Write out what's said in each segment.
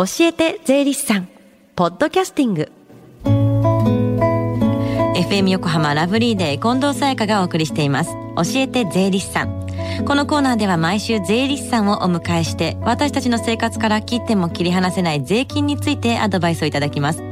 教えて税理士さん。ポッドキャスティング。FM 横浜ラブリーデー近藤沙耶香がお送りしています。教えて税理士さん。このコーナーでは毎週税理士さんをお迎えして私たちの生活から切っても切り離せない税金についてアドバイスをいただきます。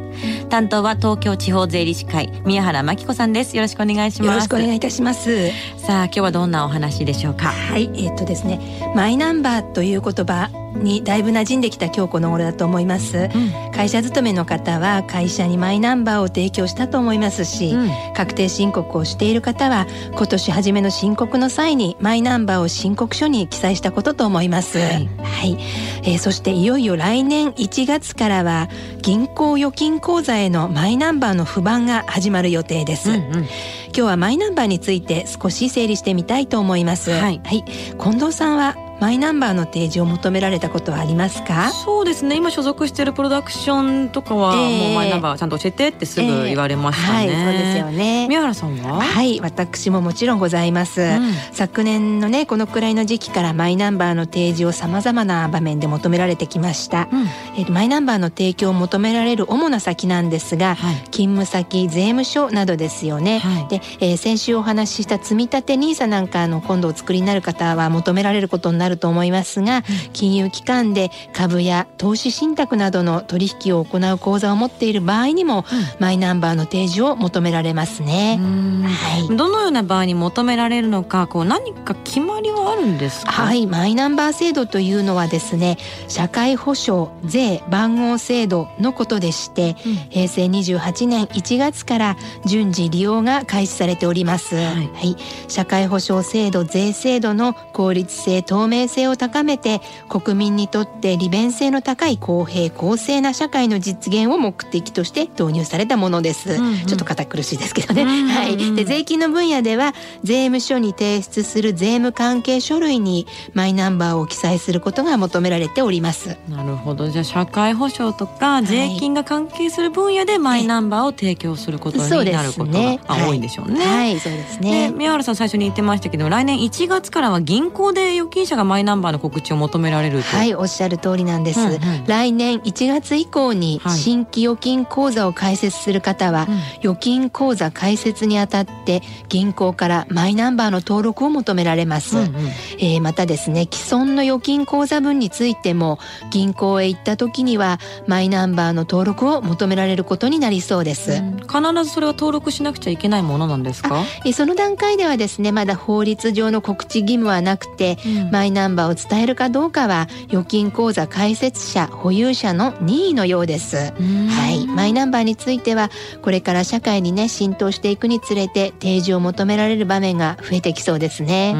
担当は東京地方税理士会宮原真紀子さんです。よろしくお願いします。よろしくお願いいたします。さあ今日はどんなお話でしょうか？はいえー、っとですねマイナンバーという言葉にだいぶ馴染んできた今日この頃だと思います、うん、会社勤めの方は会社にマイナンバーを提供したと思いますし、うん、確定申告をしている方は今年初めの申告の際にマイナンバーを申告書に記載したことと思います、はい、はい、えー、そしていよいよ来年1月からは銀行預金口座へのマイナンバーの不番が始まる予定です、うんうん、今日はマイナンバーについて少し整理してみたいと思います、はい、はい、近藤さんはマイナンバーの提示を求められたことはありますか？そうですね。今所属しているプロダクションとかは、えー、もうマイナンバーちゃんと教えてってすぐ言われましたね、えー、はいそうですよね。宮原さんは？はい私ももちろんございます、うん、昨年のねこのくらいの時期からマイナンバーの提示をさまざまな場面で求められてきました、うん、えー、マイナンバーの提供を求められる主な先なんですが、はい、勤務先税務署などですよね、はい、で、えー、先週お話しした積立 NISA なんかの今度お作りになる方は求められることになると思いますがが、金融機関で株や投資信託などの取引を行う口座を持っている場合にも、マイナンバーの提示を求められますね。はい、どのような場合に求められるのかこう何か決まりはあるんですか？はい。マイナンバー制度というのはですね社会保障税番号制度のことでして、うん、平成28年1月から順次利用が開始されております、はい、はい、社会保障制度税制度の効率性透明性を高めて国民にとって利便性の高い公平公正な社会の実現を目的として導入されたものです、うんうん、ちょっと堅苦しいですけどね、うんうんうん、はい。で税金の分野では税務署に提出する税務関係書類にマイナンバーを記載することが求められております。なるほど。じゃあ社会保障とか税金が関係する分野でマイナンバーを提供することになることが、ね、多いんでしょうね、はい、そうですね。宮原さん最初に言ってましたけど来年1月からは銀行で預金者がマイナンバーの告知を求められるはいおっしゃる通りなんです、うんうん、来年1月以降に新規預金口座を開設する方は、はい、預金口座開設にあたって銀行からマイナンバーの登録を求められます、うんうん、えー、またですね既存の預金口座分についても銀行へ行った時にはマイナンバーの登録を求められることになりそうです、うん、必ずそれは登録しなくちゃいけないものなんですか？えその段階ではですねまだ法律上の告知義務はなくて、うん、マイナンバーを伝えるかどうかは預金口座開設者保有者の任意のようです。はい。マイナンバーについてはこれから社会にね浸透していくにつれて提示を求められる場面が増えてきそうですね。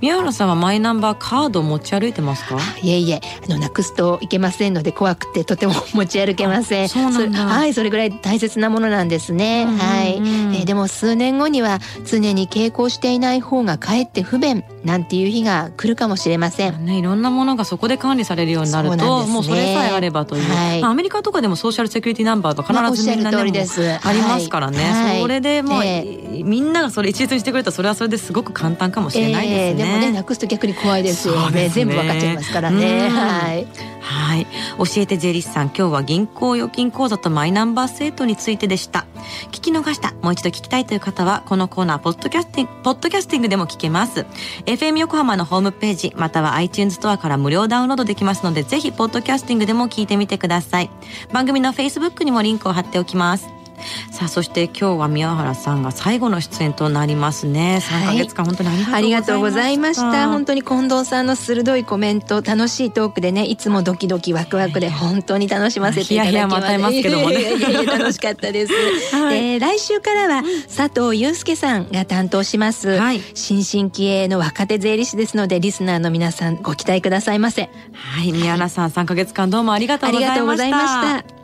宮原さんはマイナンバーカード持ち歩いてますか？いえいえあのなくすといけませんので怖くてとても持ち歩けません。そうなんはいそれぐらい大切なものなんですね。はい、えー、でも数年後には常に携行していない方がかえって不便なんていう日が来るかもしれません。ねいろんなものがそこで管理されるようになると、ね、もうそれさえあればという、はい。まあ、アメリカとかでもソーシャルセキュリティナンバーと必ずみんなでもありますからね、はい、それでもう、えー、みんながそれ一律にしてくれたらそれはそれですごく簡単かもしれないですね、えー、でもねなくすと逆に怖いですよね、ね、全部分かっちゃいますからね。はいはい。教えて税理士さん今日は銀行預金口座とマイナンバー制度についてでした。聞き逃したもう一度聞きたいという方はこのコーナーポッドキャスティングポッドキャスティングでも聞けます。FM 横浜のホームページまたは iTunes ストアから無料ダウンロードできますのでぜひポッドキャスティングでも聞いてみてください。番組の Facebook にもリンクを貼っておきます。さあそして今日は宮原さんが最後の出演となりますね。3か月間、本当にありがとうございました。本当に。近藤さんの鋭いコメント楽しいトークでねいつもドキドキワクワクで本当に楽しませていただきますますけどもね。楽しかったです、はい、えー、来週からは佐藤祐介さんが担当します、はい、新進気鋭の若手税理士ですのでリスナーの皆さんご期待くださいませ。はい。宮原さん3か月間どうもありがとうございました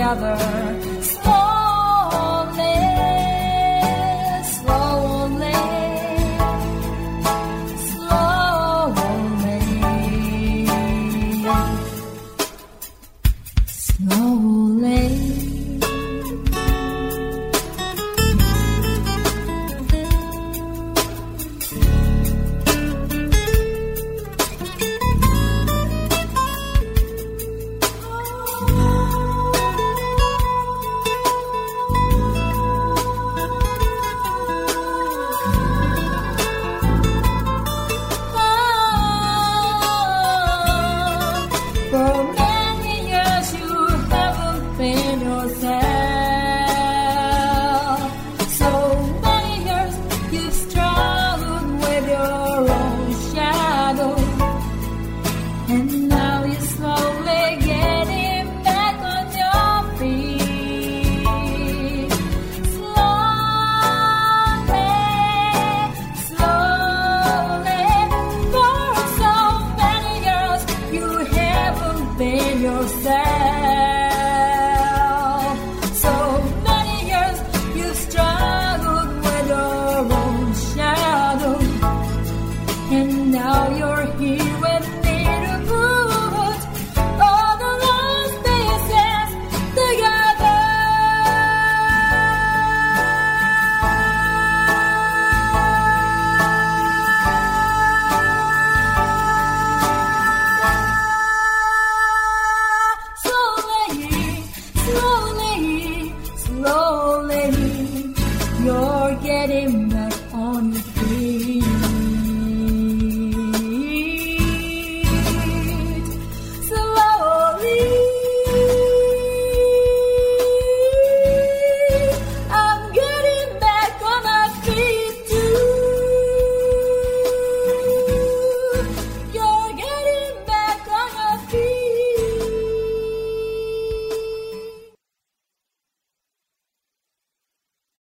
Together. getting